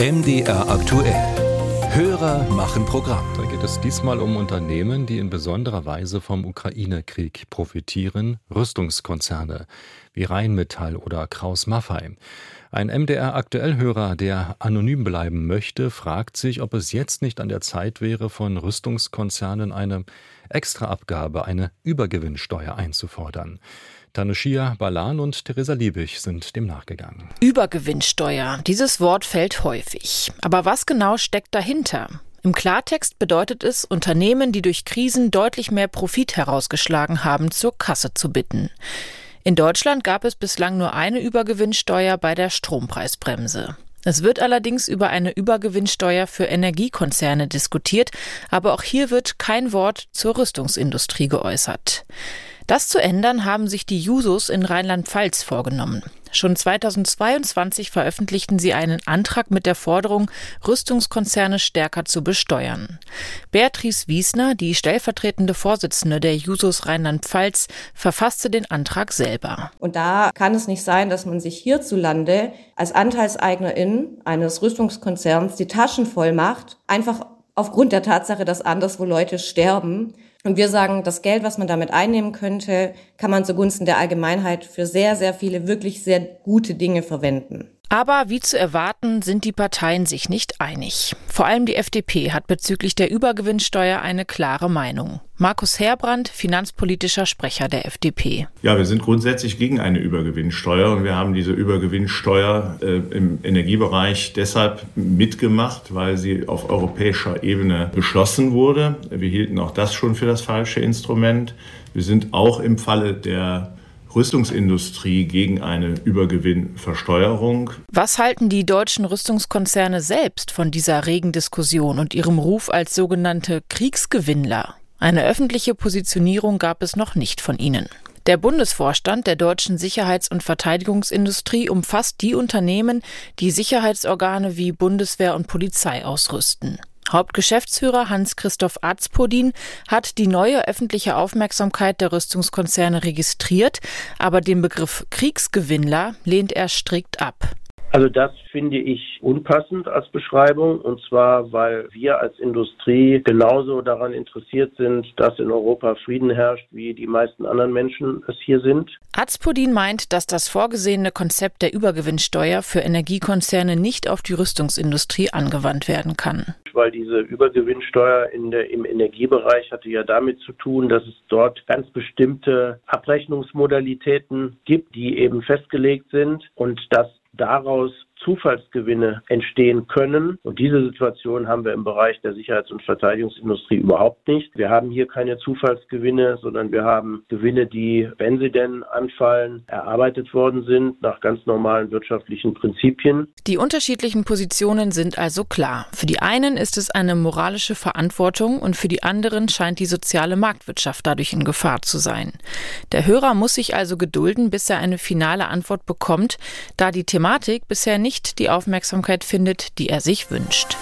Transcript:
MDR aktuell. Hörer machen Programm. Da geht es diesmal um Unternehmen, die in besonderer Weise vom Ukraine-Krieg profitieren, Rüstungskonzerne wie Rheinmetall oder Kraus-Maffei. Ein MDR-Aktuellhörer, der anonym bleiben möchte, fragt sich, ob es jetzt nicht an der Zeit wäre, von Rüstungskonzernen eine Extraabgabe, eine Übergewinnsteuer einzufordern. Tanushia Balan und Theresa Liebig sind dem nachgegangen. Übergewinnsteuer. Dieses Wort fällt häufig. Aber was genau steckt dahinter? Im Klartext bedeutet es, Unternehmen, die durch Krisen deutlich mehr Profit herausgeschlagen haben, zur Kasse zu bitten. In Deutschland gab es bislang nur eine Übergewinnsteuer bei der Strompreisbremse. Es wird allerdings über eine Übergewinnsteuer für Energiekonzerne diskutiert, aber auch hier wird kein Wort zur Rüstungsindustrie geäußert. Das zu ändern haben sich die Jusos in Rheinland-Pfalz vorgenommen. Schon 2022 veröffentlichten sie einen Antrag mit der Forderung, Rüstungskonzerne stärker zu besteuern. Beatrice Wiesner, die stellvertretende Vorsitzende der Jusos Rheinland-Pfalz, verfasste den Antrag selber. Und da kann es nicht sein, dass man sich hierzulande als Anteilseignerin eines Rüstungskonzerns die Taschen voll macht, einfach aufgrund der Tatsache, dass anderswo Leute sterben und wir sagen, das Geld, was man damit einnehmen könnte, kann man zugunsten der Allgemeinheit für sehr, sehr viele wirklich sehr gute Dinge verwenden. Aber wie zu erwarten, sind die Parteien sich nicht einig. Vor allem die FDP hat bezüglich der Übergewinnsteuer eine klare Meinung. Markus Herbrand, finanzpolitischer Sprecher der FDP. Ja, wir sind grundsätzlich gegen eine Übergewinnsteuer und wir haben diese Übergewinnsteuer äh, im Energiebereich deshalb mitgemacht, weil sie auf europäischer Ebene beschlossen wurde. Wir hielten auch das schon für das falsche Instrument. Wir sind auch im Falle der Rüstungsindustrie gegen eine Übergewinnversteuerung. Was halten die deutschen Rüstungskonzerne selbst von dieser regen Diskussion und ihrem Ruf als sogenannte Kriegsgewinnler? Eine öffentliche Positionierung gab es noch nicht von ihnen. Der Bundesvorstand der deutschen Sicherheits- und Verteidigungsindustrie umfasst die Unternehmen, die Sicherheitsorgane wie Bundeswehr und Polizei ausrüsten. Hauptgeschäftsführer Hans-Christoph Arzpodin hat die neue öffentliche Aufmerksamkeit der Rüstungskonzerne registriert, aber den Begriff Kriegsgewinnler lehnt er strikt ab. Also das finde ich unpassend als Beschreibung und zwar, weil wir als Industrie genauso daran interessiert sind, dass in Europa Frieden herrscht, wie die meisten anderen Menschen es hier sind. Azpodin meint, dass das vorgesehene Konzept der Übergewinnsteuer für Energiekonzerne nicht auf die Rüstungsindustrie angewandt werden kann. Weil diese Übergewinnsteuer in der, im Energiebereich hatte ja damit zu tun, dass es dort ganz bestimmte Abrechnungsmodalitäten gibt, die eben festgelegt sind und dass daraus Zufallsgewinne entstehen können. Und diese Situation haben wir im Bereich der Sicherheits- und Verteidigungsindustrie überhaupt nicht. Wir haben hier keine Zufallsgewinne, sondern wir haben Gewinne, die, wenn sie denn anfallen, erarbeitet worden sind nach ganz normalen wirtschaftlichen Prinzipien. Die unterschiedlichen Positionen sind also klar. Für die einen ist es eine moralische Verantwortung und für die anderen scheint die soziale Marktwirtschaft dadurch in Gefahr zu sein. Der Hörer muss sich also gedulden, bis er eine finale Antwort bekommt, da die Thematik bisher nicht nicht die Aufmerksamkeit findet, die er sich wünscht.